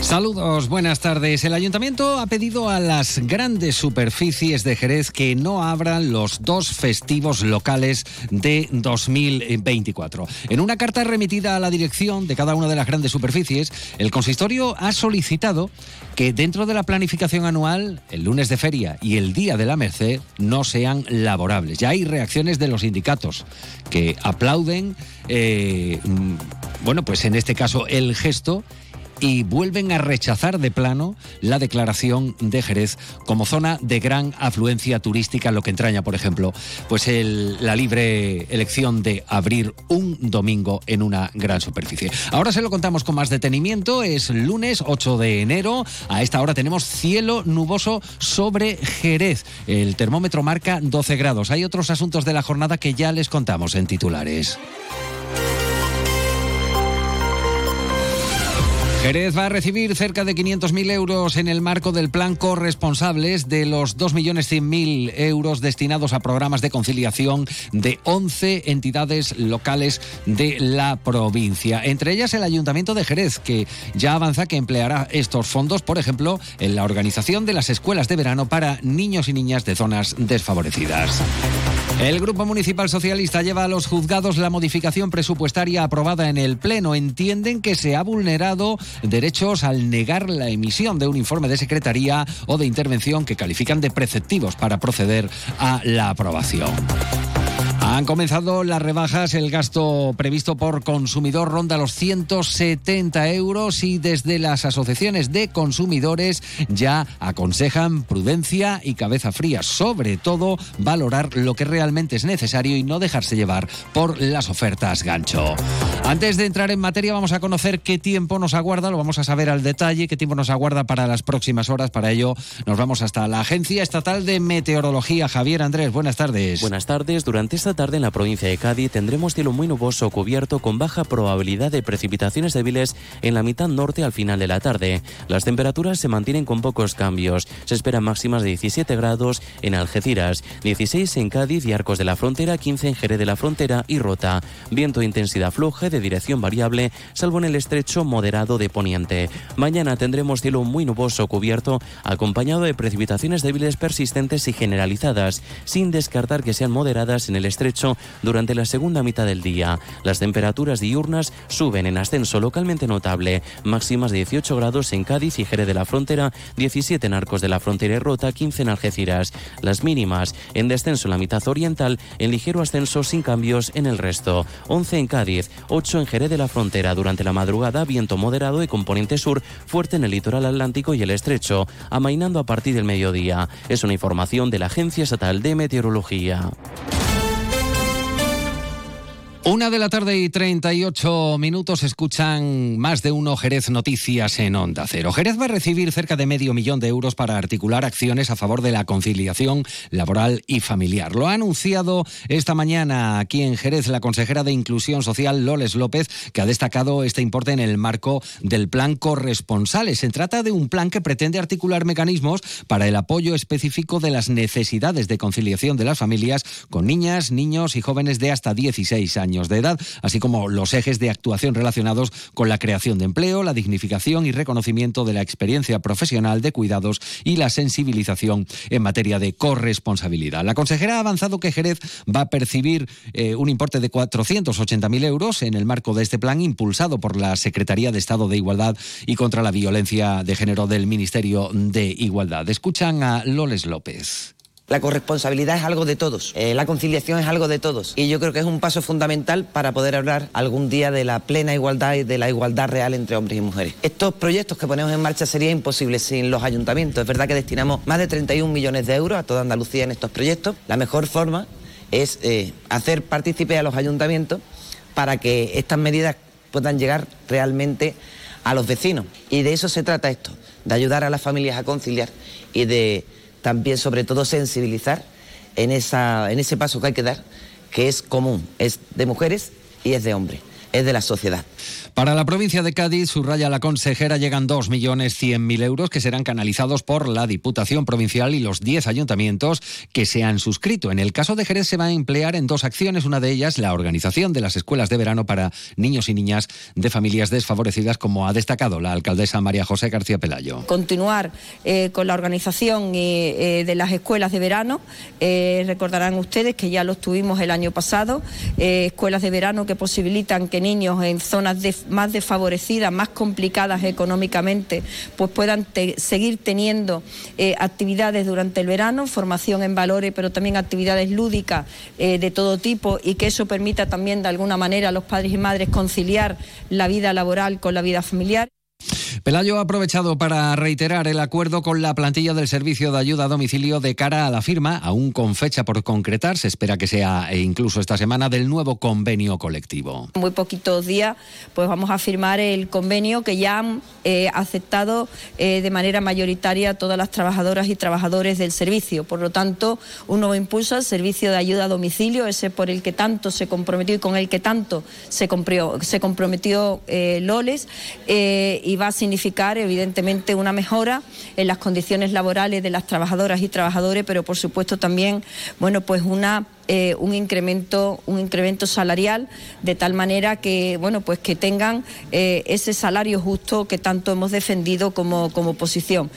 Saludos, buenas tardes. El ayuntamiento ha pedido a las grandes superficies de Jerez que no abran los dos festivos locales de 2024. En una carta remitida a la dirección de cada una de las grandes superficies, el consistorio ha solicitado que dentro de la planificación anual, el lunes de feria y el día de la Merced no sean laborables. Ya hay reacciones de los sindicatos que aplauden, eh, mm, bueno, pues en este caso el gesto y vuelven a rechazar de plano la declaración de Jerez como zona de gran afluencia turística, lo que entraña, por ejemplo, pues la libre elección de abrir un domingo en una gran superficie. Ahora se lo contamos con más detenimiento, es lunes 8 de enero, a esta hora tenemos cielo nuboso sobre Jerez, el termómetro marca 12 grados. Hay otros asuntos de la jornada que ya les contamos en titulares. Jerez va a recibir cerca de 500.000 euros en el marco del plan corresponsables de los 2.100.000 euros destinados a programas de conciliación de 11 entidades locales de la provincia. Entre ellas el Ayuntamiento de Jerez, que ya avanza que empleará estos fondos, por ejemplo, en la organización de las escuelas de verano para niños y niñas de zonas desfavorecidas. El Grupo Municipal Socialista lleva a los juzgados la modificación presupuestaria aprobada en el Pleno. Entienden que se ha vulnerado derechos al negar la emisión de un informe de secretaría o de intervención que califican de preceptivos para proceder a la aprobación. Han comenzado las rebajas, el gasto previsto por consumidor ronda los 170 euros y desde las asociaciones de consumidores ya aconsejan prudencia y cabeza fría, sobre todo valorar lo que realmente es necesario y no dejarse llevar por las ofertas gancho. Antes de entrar en materia vamos a conocer qué tiempo nos aguarda, lo vamos a saber al detalle, qué tiempo nos aguarda para las próximas horas, para ello nos vamos hasta la Agencia Estatal de Meteorología. Javier Andrés, buenas tardes. Buenas tardes. Durante esta tarde en la provincia de Cádiz tendremos cielo muy nuboso cubierto con baja probabilidad de precipitaciones débiles en la mitad norte al final de la tarde. Las temperaturas se mantienen con pocos cambios. Se esperan máximas de 17 grados en Algeciras, 16 en Cádiz y Arcos de la Frontera, 15 en Jerez de la Frontera y Rota. Viento de intensidad floja de dirección variable, salvo en el estrecho moderado de Poniente. Mañana tendremos cielo muy nuboso cubierto, acompañado de precipitaciones débiles persistentes y generalizadas, sin descartar que sean moderadas en el estrecho durante la segunda mitad del día. Las temperaturas diurnas suben en ascenso localmente notable, máximas de 18 grados en Cádiz y Jerez de la Frontera, 17 en Arcos de la Frontera y Rota, 15 en Algeciras. Las mínimas en descenso en la mitad oriental, en ligero ascenso sin cambios en el resto. 11 en Cádiz, 8 en Jerez de la Frontera durante la madrugada, viento moderado y componente sur, fuerte en el litoral atlántico y el estrecho, amainando a partir del mediodía. Es una información de la Agencia Estatal de Meteorología. Una de la tarde y 38 minutos escuchan más de uno Jerez Noticias en Onda Cero. Jerez va a recibir cerca de medio millón de euros para articular acciones a favor de la conciliación laboral y familiar. Lo ha anunciado esta mañana aquí en Jerez la consejera de Inclusión Social, Loles López, que ha destacado este importe en el marco del plan corresponsales. Se trata de un plan que pretende articular mecanismos para el apoyo específico de las necesidades de conciliación de las familias con niñas, niños y jóvenes de hasta 16 años de edad, así como los ejes de actuación relacionados con la creación de empleo, la dignificación y reconocimiento de la experiencia profesional de cuidados y la sensibilización en materia de corresponsabilidad. La consejera ha avanzado que Jerez va a percibir eh, un importe de 480.000 euros en el marco de este plan impulsado por la Secretaría de Estado de Igualdad y contra la Violencia de Género del Ministerio de Igualdad. Escuchan a Loles López. La corresponsabilidad es algo de todos, eh, la conciliación es algo de todos y yo creo que es un paso fundamental para poder hablar algún día de la plena igualdad y de la igualdad real entre hombres y mujeres. Estos proyectos que ponemos en marcha sería imposible sin los ayuntamientos. Es verdad que destinamos más de 31 millones de euros a toda Andalucía en estos proyectos. La mejor forma es eh, hacer partícipe a los ayuntamientos para que estas medidas puedan llegar realmente a los vecinos. Y de eso se trata esto, de ayudar a las familias a conciliar y de también sobre todo sensibilizar en, esa, en ese paso que hay que dar, que es común, es de mujeres y es de hombres, es de la sociedad. Para la provincia de Cádiz, subraya la consejera, llegan 2.100.000 euros que serán canalizados por la Diputación Provincial y los 10 ayuntamientos que se han suscrito. En el caso de Jerez se va a emplear en dos acciones, una de ellas la organización de las escuelas de verano para niños y niñas de familias desfavorecidas, como ha destacado la alcaldesa María José García Pelayo. Continuar eh, con la organización eh, de las escuelas de verano. Eh, recordarán ustedes que ya los tuvimos el año pasado, escuelas de verano que posibilitan que niños en zonas más desfavorecidas, más complicadas económicamente, pues puedan seguir teniendo eh, actividades durante el verano, formación en valores, pero también actividades lúdicas eh, de todo tipo y que eso permita también de alguna manera a los padres y madres conciliar la vida laboral con la vida familiar. Pelayo ha aprovechado para reiterar el acuerdo con la plantilla del Servicio de Ayuda a Domicilio de cara a la firma, aún con fecha por concretar, se espera que sea eh, incluso esta semana, del nuevo convenio colectivo. En muy poquitos días pues vamos a firmar el convenio que ya han eh, aceptado eh, de manera mayoritaria todas las trabajadoras y trabajadores del servicio. Por lo tanto, un nuevo impulso al Servicio de Ayuda a Domicilio, ese por el que tanto se comprometió y con el que tanto se, se comprometió Loles, y va a significar evidentemente una mejora en las condiciones laborales de las trabajadoras y trabajadores, pero por supuesto también, bueno, pues una eh, un incremento un incremento salarial de tal manera que bueno pues que tengan eh, ese salario justo que tanto hemos defendido como, como oposición.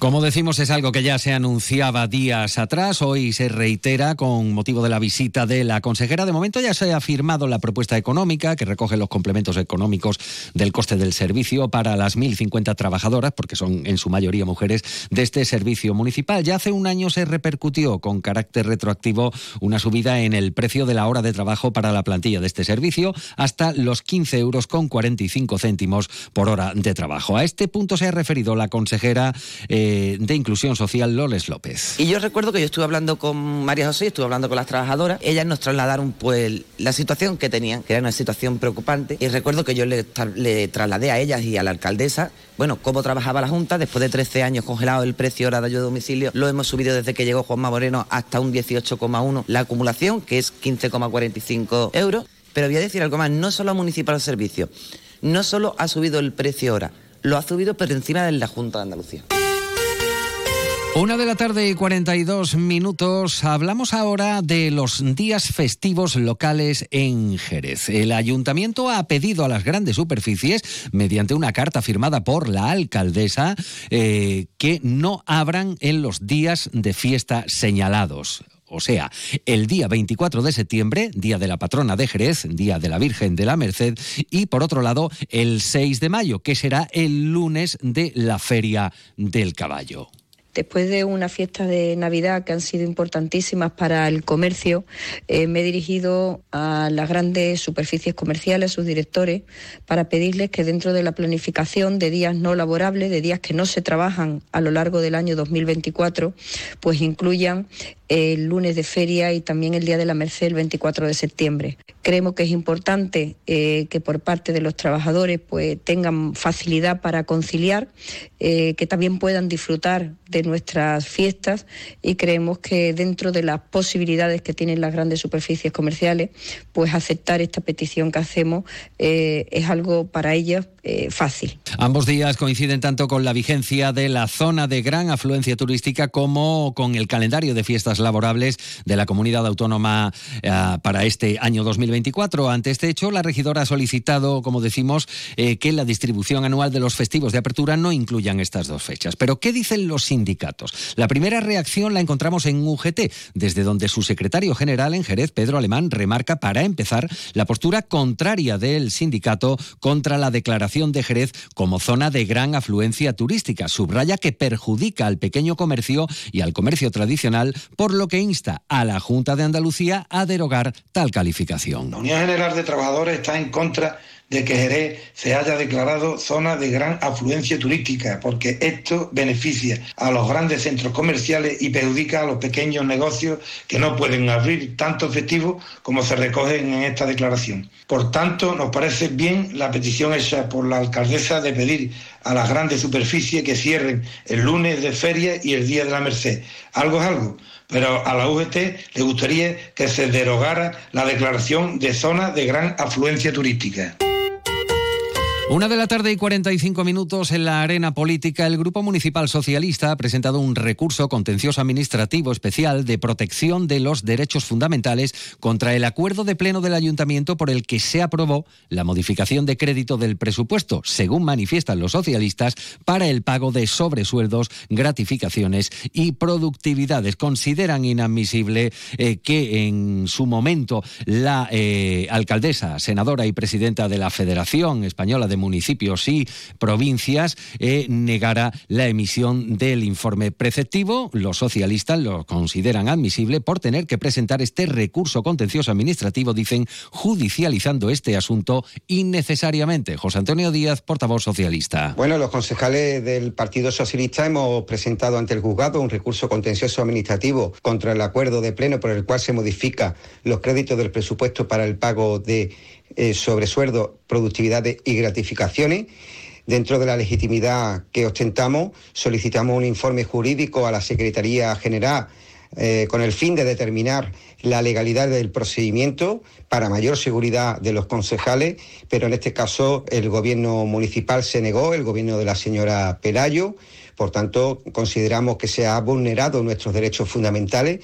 Como decimos, es algo que ya se anunciaba días atrás, hoy se reitera con motivo de la visita de la consejera. De momento ya se ha firmado la propuesta económica que recoge los complementos económicos del coste del servicio para las 1.050 trabajadoras, porque son en su mayoría mujeres, de este servicio municipal. Ya hace un año se repercutió con carácter retroactivo una subida en el precio de la hora de trabajo para la plantilla de este servicio hasta los 15 euros con 45 céntimos por hora de trabajo. A este punto se ha referido la consejera. Eh, de, Inclusión Social, Loles López. Y yo recuerdo que yo estuve hablando con María José, estuve hablando con las trabajadoras, ellas nos trasladaron pues la situación que tenían, que era una situación preocupante, y recuerdo que yo le, trasladé a ellas y a la alcaldesa, bueno, cómo trabajaba la Junta, después de 13 años congelado el precio hora de ayuda a domicilio, lo hemos subido desde que llegó Juanma Moreno hasta un 18,1 la acumulación, que es 15,45 euros. Pero voy a decir algo más, no solo a Municipal Servicio, no solo ha subido el precio hora, lo ha subido por encima de la Junta de Andalucía. Una de la tarde y 42 minutos. Hablamos ahora de los días festivos locales en Jerez. El ayuntamiento ha pedido a las grandes superficies, mediante una carta firmada por la alcaldesa, eh, que no abran en los días de fiesta señalados. O sea, el día 24 de septiembre, día de la patrona de Jerez, día de la Virgen de la Merced, y por otro lado, el 6 de mayo, que será el lunes de la Feria del Caballo después de una fiesta de Navidad que han sido importantísimas para el comercio, eh, me he dirigido a las grandes superficies comerciales, a sus directores, para pedirles que dentro de la planificación de días no laborables, de días que no se trabajan a lo largo del año 2024, pues incluyan el lunes de feria y también el Día de la Merced el 24 de septiembre. Creemos que es importante eh, que por parte de los trabajadores pues tengan facilidad para conciliar, eh, que también puedan disfrutar de nuestras fiestas y creemos que dentro de las posibilidades que tienen las grandes superficies comerciales, pues aceptar esta petición que hacemos eh, es algo para ellas fácil. Ambos días coinciden tanto con la vigencia de la zona de gran afluencia turística como con el calendario de fiestas laborables de la comunidad autónoma eh, para este año 2024. Ante este hecho, la regidora ha solicitado, como decimos, eh, que la distribución anual de los festivos de apertura no incluyan estas dos fechas. Pero, ¿qué dicen los sindicatos? La primera reacción la encontramos en UGT, desde donde su secretario general en Jerez, Pedro Alemán, remarca para empezar la postura contraria del sindicato contra la declaración de Jerez como zona de gran afluencia turística. Subraya que perjudica al pequeño comercio y al comercio tradicional por lo que insta a la Junta de Andalucía a derogar tal calificación. La Unión General de Trabajadores está en contra de que Jerez se haya declarado zona de gran afluencia turística, porque esto beneficia a los grandes centros comerciales y perjudica a los pequeños negocios que no pueden abrir tanto efectivo como se recogen en esta declaración. Por tanto, nos parece bien la petición hecha por la alcaldesa de pedir a las grandes superficies que cierren el lunes de feria y el día de la Merced. Algo es algo pero a la UGT le gustaría que se derogara la declaración de zona de gran afluencia turística. Una de la tarde y 45 minutos en la arena política, el Grupo Municipal Socialista ha presentado un recurso contencioso administrativo especial de protección de los derechos fundamentales contra el acuerdo de pleno del ayuntamiento por el que se aprobó la modificación de crédito del presupuesto, según manifiestan los socialistas, para el pago de sobresueldos, gratificaciones y productividades. Consideran inadmisible eh, que en su momento la eh, alcaldesa, senadora y presidenta de la Federación Española de municipios y provincias eh, negara la emisión del informe preceptivo. Los socialistas lo consideran admisible por tener que presentar este recurso contencioso administrativo, dicen, judicializando este asunto innecesariamente. José Antonio Díaz, portavoz socialista. Bueno, los concejales del Partido Socialista hemos presentado ante el juzgado un recurso contencioso administrativo contra el acuerdo de pleno por el cual se modifica los créditos del presupuesto para el pago de eh, sobre sueldo, productividad y gratificaciones. Dentro de la legitimidad que ostentamos, solicitamos un informe jurídico a la Secretaría General eh, con el fin de determinar la legalidad del procedimiento para mayor seguridad de los concejales, pero en este caso el gobierno municipal se negó, el gobierno de la señora Pelayo. Por tanto, consideramos que se ha vulnerado nuestros derechos fundamentales.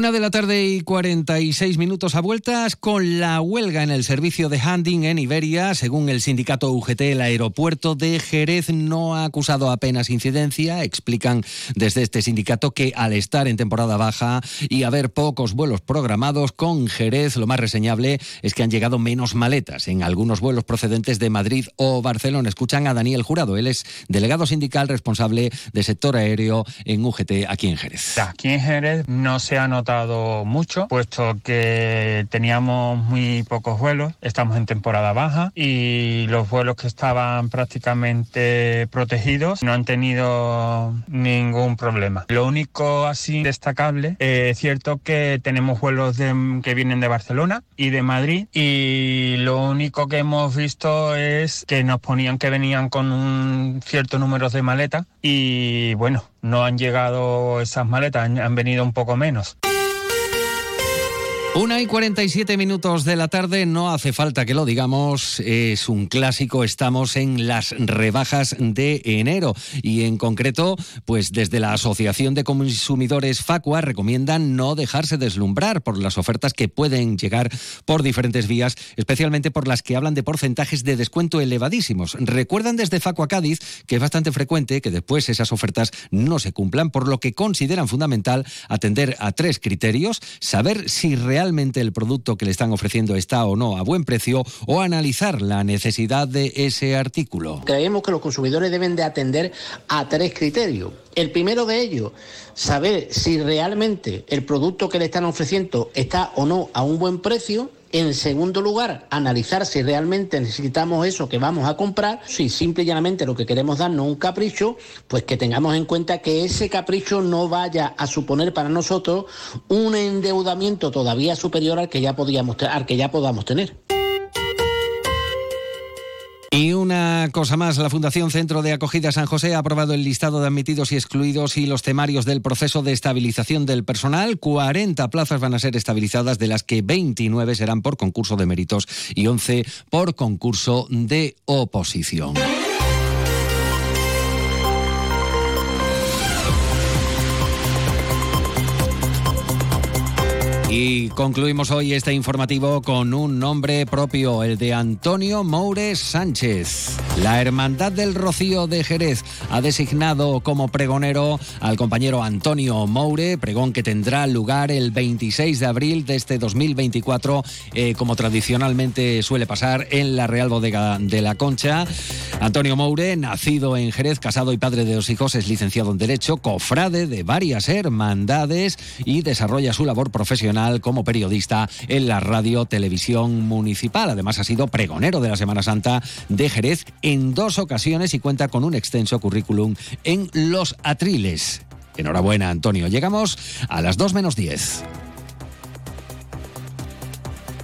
Una de la tarde y 46 minutos a vueltas con la huelga en el servicio de handing en Iberia. Según el sindicato UGT, el aeropuerto de Jerez no ha acusado apenas incidencia. Explican desde este sindicato que al estar en temporada baja y haber pocos vuelos programados con Jerez, lo más reseñable es que han llegado menos maletas en algunos vuelos procedentes de Madrid o Barcelona. Escuchan a Daniel Jurado. Él es delegado sindical responsable de sector aéreo en UGT aquí en Jerez. Aquí en Jerez no se ha notado mucho, puesto que teníamos muy pocos vuelos, estamos en temporada baja y los vuelos que estaban prácticamente protegidos no han tenido ningún problema. Lo único así destacable, eh, es cierto que tenemos vuelos que vienen de Barcelona y de Madrid y lo único que hemos visto es que nos ponían que venían con un cierto número de maletas y bueno, no han llegado esas maletas, han venido un poco menos. Una y 47 minutos de la tarde, no hace falta que lo digamos, es un clásico, estamos en las rebajas de enero y en concreto, pues desde la Asociación de Consumidores Facua recomiendan no dejarse deslumbrar por las ofertas que pueden llegar por diferentes vías, especialmente por las que hablan de porcentajes de descuento elevadísimos. Recuerdan desde Facua Cádiz que es bastante frecuente que después esas ofertas no se cumplan, por lo que consideran fundamental atender a tres criterios, saber si realmente realmente el producto que le están ofreciendo está o no a buen precio o analizar la necesidad de ese artículo. Creemos que los consumidores deben de atender a tres criterios. El primero de ellos, saber si realmente el producto que le están ofreciendo está o no a un buen precio. En segundo lugar, analizar si realmente necesitamos eso que vamos a comprar. Si simple y llanamente lo que queremos darnos un capricho, pues que tengamos en cuenta que ese capricho no vaya a suponer para nosotros un endeudamiento todavía superior al que ya, podíamos, al que ya podamos tener. Y una cosa más, la Fundación Centro de Acogida San José ha aprobado el listado de admitidos y excluidos y los temarios del proceso de estabilización del personal. 40 plazas van a ser estabilizadas, de las que 29 serán por concurso de méritos y 11 por concurso de oposición. Y concluimos hoy este informativo con un nombre propio, el de Antonio Moure Sánchez. La Hermandad del Rocío de Jerez ha designado como pregonero al compañero Antonio Moure, pregón que tendrá lugar el 26 de abril de este 2024, eh, como tradicionalmente suele pasar en la Real Bodega de la Concha. Antonio Moure, nacido en Jerez, casado y padre de dos hijos, es licenciado en Derecho, cofrade de varias hermandades y desarrolla su labor como periodista en la radio televisión municipal. Además ha sido pregonero de la Semana Santa de Jerez en dos ocasiones y cuenta con un extenso currículum en Los Atriles. Enhorabuena, Antonio. Llegamos a las 2 menos 10.